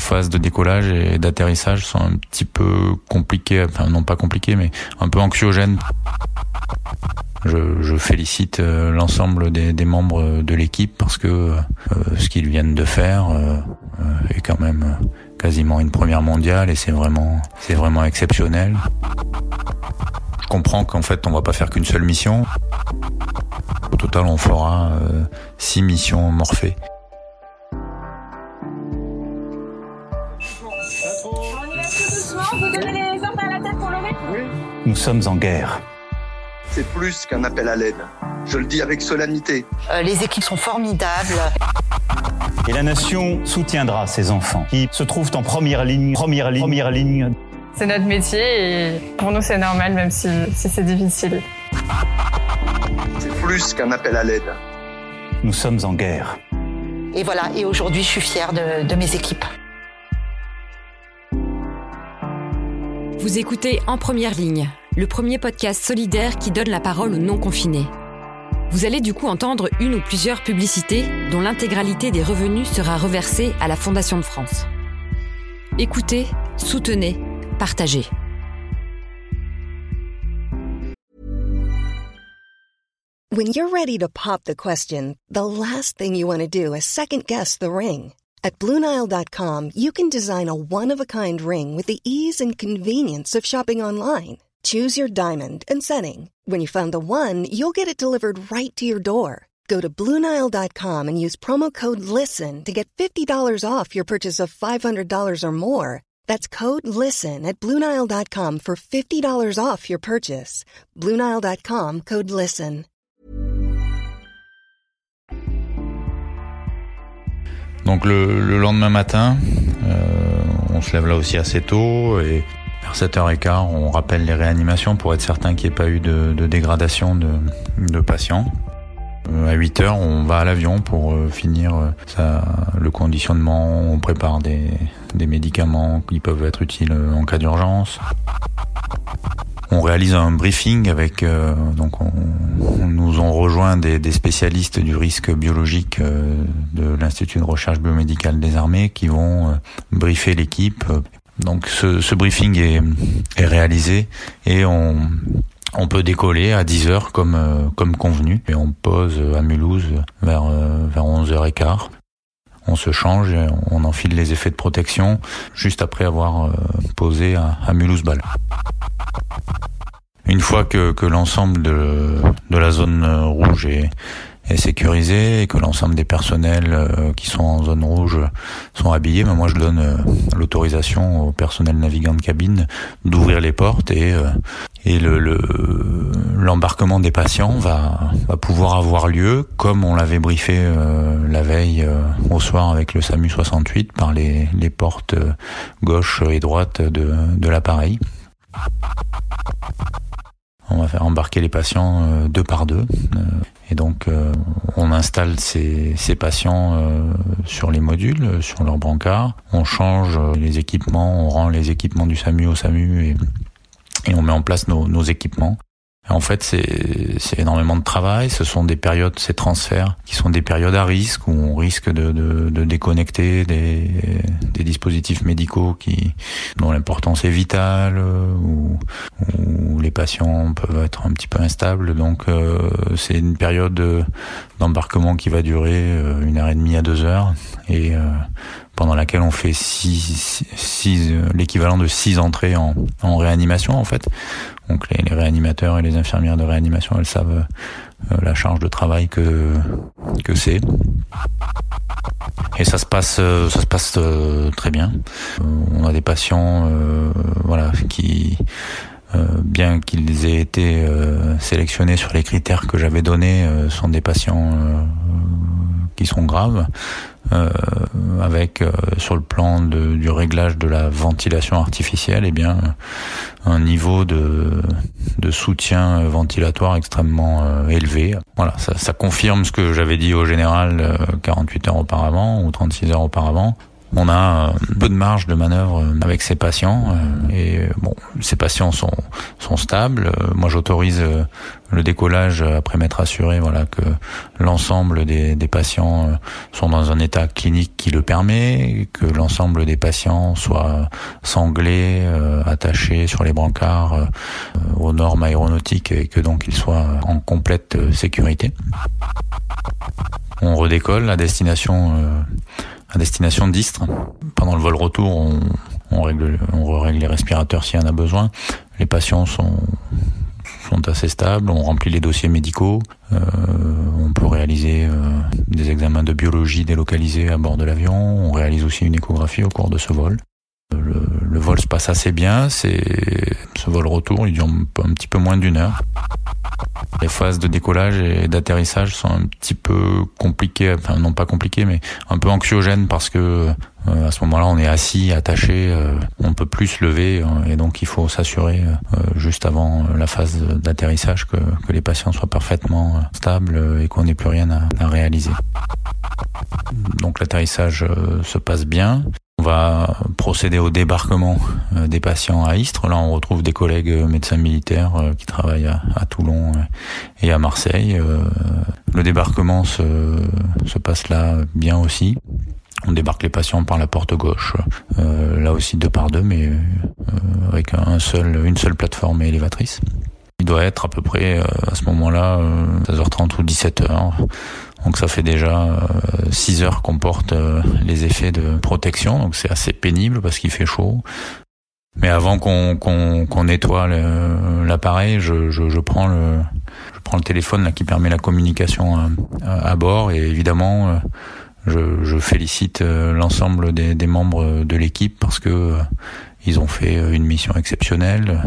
phases de décollage et d'atterrissage sont un petit peu compliquées, enfin non pas compliquées, mais un peu anxiogènes. Je, je félicite euh, l'ensemble des, des, membres de l'équipe parce que euh, ce qu'ils viennent de faire euh, est quand même quasiment une première mondiale et c'est vraiment c'est vraiment exceptionnel. Je comprends qu'en fait on va pas faire qu'une seule mission. Au total on fera six missions morphées. Sommes en guerre c'est plus qu'un appel à l'aide. Je le dis avec solennité. Euh, les équipes sont formidables. Et la nation soutiendra ces enfants qui se trouvent en première ligne, première ligne, première ligne. C'est notre métier et pour nous c'est normal même si, si c'est difficile. C'est plus qu'un appel à l'aide. Nous sommes en guerre. Et voilà, et aujourd'hui je suis fière de, de mes équipes. Vous écoutez En Première Ligne, le premier podcast solidaire qui donne la parole aux non-confinés. Vous allez du coup entendre une ou plusieurs publicités dont l'intégralité des revenus sera reversée à la Fondation de France. Écoutez, soutenez, partagez. When you're ready to pop the question, the last thing you want to do is second guess the ring. At BlueNile.com, you can design a one-of-a-kind ring with the ease and convenience of shopping online. Choose your diamond and setting. When you find the one, you'll get it delivered right to your door. Go to Bluenile.com and use promo code LISTEN to get $50 off your purchase of $500 or more. That's code LISTEN at Bluenile.com for $50 off your purchase. Bluenile.com code LISTEN. Donc le, le lendemain matin, euh, on se lève là aussi assez tôt et vers 7h15, on rappelle les réanimations pour être certain qu'il n'y ait pas eu de, dégradation de, patients. Euh, à 8h, on va à l'avion pour euh, finir euh, le conditionnement, on prépare des, médicaments qui peuvent être utiles en cas d'urgence. On réalise un briefing avec donc on, on, nous ont rejoint des, des, spécialistes du risque biologique de l'Institut de recherche biomédicale des armées qui vont briefer l'équipe. Donc ce, ce briefing est, est, réalisé et on on peut décoller à 10 heures comme comme convenu et on pose à Mulhouse vers vers 11h15 on se change et on enfile les effets de protection juste après avoir posé à, à Mulhouse-Bâle. Une fois que, que l'ensemble de, de, la zone rouge est, sécurisé et que l'ensemble des personnels euh, qui sont en zone rouge sont habillés, ben moi je donne euh, l'autorisation au personnel navigant de cabine d'ouvrir les portes et, euh, et le l'embarquement le, des patients va, va pouvoir avoir lieu comme on l'avait briefé la veille au soir avec le SAMU 68 par les, les portes gauche et droite de, de l'appareil. On va faire embarquer les patients euh, deux par deux. Euh, et donc, euh, on installe ces, patients sur les modules, sur leur brancard. On change les équipements, on rend les équipements du SAMU au SAMU et, on met en place nos équipements. En fait, c'est énormément de travail. Ce sont des périodes, ces transferts, qui sont des périodes à risque où on risque de, de, de déconnecter des, des, dispositifs médicaux qui dont l'importance est vitale, où, où, les patients peuvent être un petit peu instables. Donc, euh, c'est une période d'embarquement qui va durer euh, une heure et demie à deux heures et euh, pendant laquelle on fait six, six l'équivalent de six entrées en, en réanimation en fait. Donc les, les, réanimateurs et les infirmières de réanimation, elles savent euh, la charge de travail que que c'est. Et ça se passe, euh, ça se passe euh, très bien. on a des patients, voilà, qui bien qu'ils aient été sélectionnés sur les critères que j'avais donnés, sont des patients qui sont graves, euh, avec euh, sur le plan de, du réglage de la ventilation artificielle, eh bien un niveau de, de soutien ventilatoire extrêmement euh, élevé. Voilà, ça, ça, confirme ce que j'avais dit au général 48 heures auparavant ou 36 heures auparavant. On a peu de marge de manœuvre avec ces patients et bon, ces patients sont sont stables. Moi, j'autorise le décollage après m'être assuré voilà que l'ensemble des, des patients sont dans un état clinique qui le permet, que l'ensemble des patients soient sanglés, attachés sur les brancards aux normes aéronautiques et que donc ils soient en complète sécurité. On redécolle à destination euh, à destination d'Istres. Pendant le vol retour, on, règle, on les respirateurs s'il y en a besoin. Les patients sont assez stables, on remplit les dossiers médicaux, euh, on peut réaliser euh, des examens de biologie délocalisés à bord de l'avion, on réalise aussi une échographie au cours de ce vol. Le, le vol se passe assez bien, c'est ce vol retour, il dure un petit peu moins d'une heure. Les phases de décollage et d'atterrissage sont un petit peu compliquées, enfin non pas compliquées, mais un peu anxiogènes parce que euh, à ce moment-là, on est assis, attaché, euh, on peut plus se lever euh, et donc il faut s'assurer juste avant la phase d'atterrissage que, les patients soient parfaitement stables et qu'on n'ait plus rien à réaliser. Donc l'atterrissage se passe bien. On va procéder au débarquement euh, des patients à Istres. Là, on retrouve des collègues euh, médecins militaires euh, qui travaillent à, Toulon et à Marseille. Le débarquement se, se passe là bien aussi. On débarque les patients par la porte gauche, là aussi deux par deux, mais avec une seule plateforme élévatrice. Il doit être à peu près à ce moment-là 16h30 ou 17h. Donc ça fait déjà 6 euh, heures qu'on porte euh, les effets de protection, donc c'est assez pénible parce qu'il fait chaud. Mais avant qu'on nettoie l'appareil, je, je, je, prends le je prends le téléphone là qui permet la communication à, à, bord. Et évidemment euh, je, je félicite l'ensemble des, des, membres de l'équipe parce que ils ont fait une mission exceptionnelle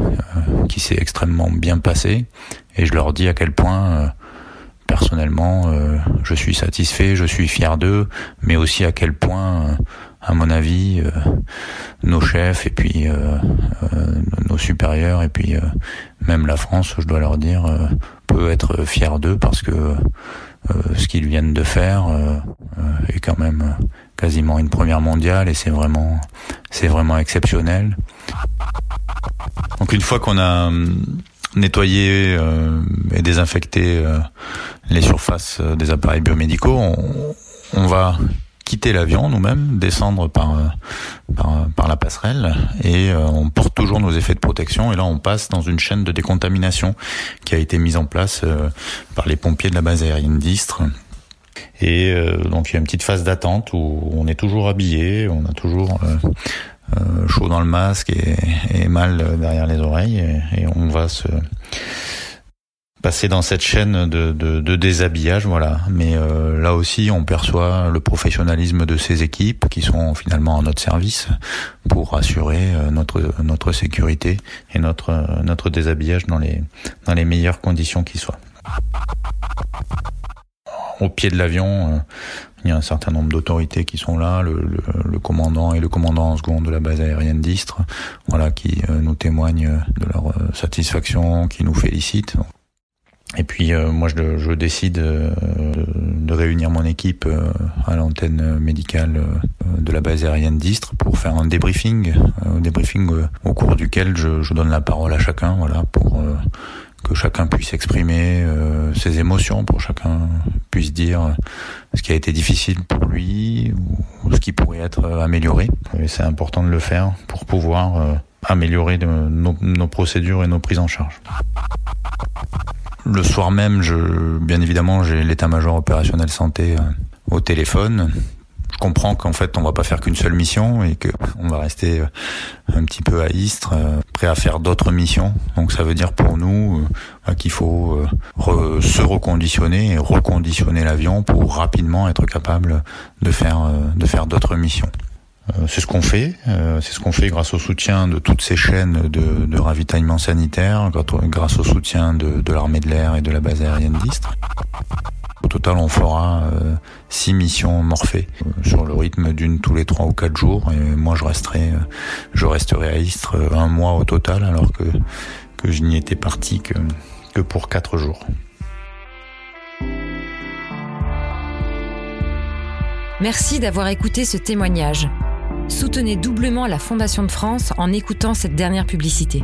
qui s'est extrêmement bien passée. Et je leur dis à quel point personnellement, euh, je suis satisfait, je suis fier d'eux, mais aussi à quel point, euh, à mon avis, euh, nos chefs et puis nos supérieurs et puis même la France, je dois leur dire, peut être fier d'eux parce que ce qu'ils viennent de faire est quand même quasiment une première mondiale et c'est vraiment c'est vraiment exceptionnel. Donc une fois qu'on a hum, nettoyer euh, et désinfecter euh, les surfaces euh, des appareils biomédicaux, on, on va quitter l'avion nous-mêmes, descendre par, par, par la passerelle et on porte toujours nos effets de protection et là on passe dans une chaîne de décontamination qui a été mise en place par les pompiers de la base aérienne d'Istres. Et donc il y a une petite phase d'attente où on est toujours habillé, on a toujours euh, chaud dans le masque et, mal derrière les oreilles et, on va se passer dans cette chaîne de, déshabillage, voilà. Mais euh, là aussi, on perçoit le professionnalisme de ces équipes qui sont finalement à notre service pour assurer euh, notre notre sécurité et notre notre déshabillage dans les dans les meilleures conditions qui soient. Au pied de l'avion, il y a un certain nombre d'autorités qui sont là, le, le, commandant et le commandant en second de la base aérienne d'Istres, voilà, qui euh, nous témoignent de leur euh, satisfaction, qui nous félicitent. Et puis euh, moi je, je décide de réunir mon équipe à l'antenne médicale de la base aérienne d'Istres pour faire un débriefing, un débriefing au cours duquel je, je, donne la parole à chacun, voilà, pour que chacun puisse exprimer euh, ses émotions, pour chacun puisse dire ce qui a été difficile pour lui ou ce qui pourrait être amélioré. Et c'est important de le faire pour pouvoir euh, améliorer nos, procédures et nos prises en charge. Le soir même, bien évidemment, j'ai l'état-major opérationnel santé euh, au téléphone je comprends qu'en fait on va pas faire qu'une seule mission et que on va rester euh, un petit peu à Istres, euh, prêt à faire d'autres missions. Donc ça veut dire pour nous euh, bah, qu'il faut se reconditionner et reconditionner l'avion pour rapidement être capable de faire de faire d'autres missions. C'est ce qu'on fait, c'est ce qu'on fait grâce au soutien de toutes ces chaînes de, ravitaillement sanitaire, grâce au soutien de, de l'armée de l'air et de la base aérienne d'Istres. Au total, on fera euh, six missions morphées euh, sur le rythme d'une tous les trois ou quatre jours. Et moi, je resterai, euh, je resterai à Istres un mois au total, alors que je n'y étais parti que que pour quatre jours. Merci d'avoir écouté ce témoignage. Soutenez doublement la Fondation de France en écoutant cette dernière publicité.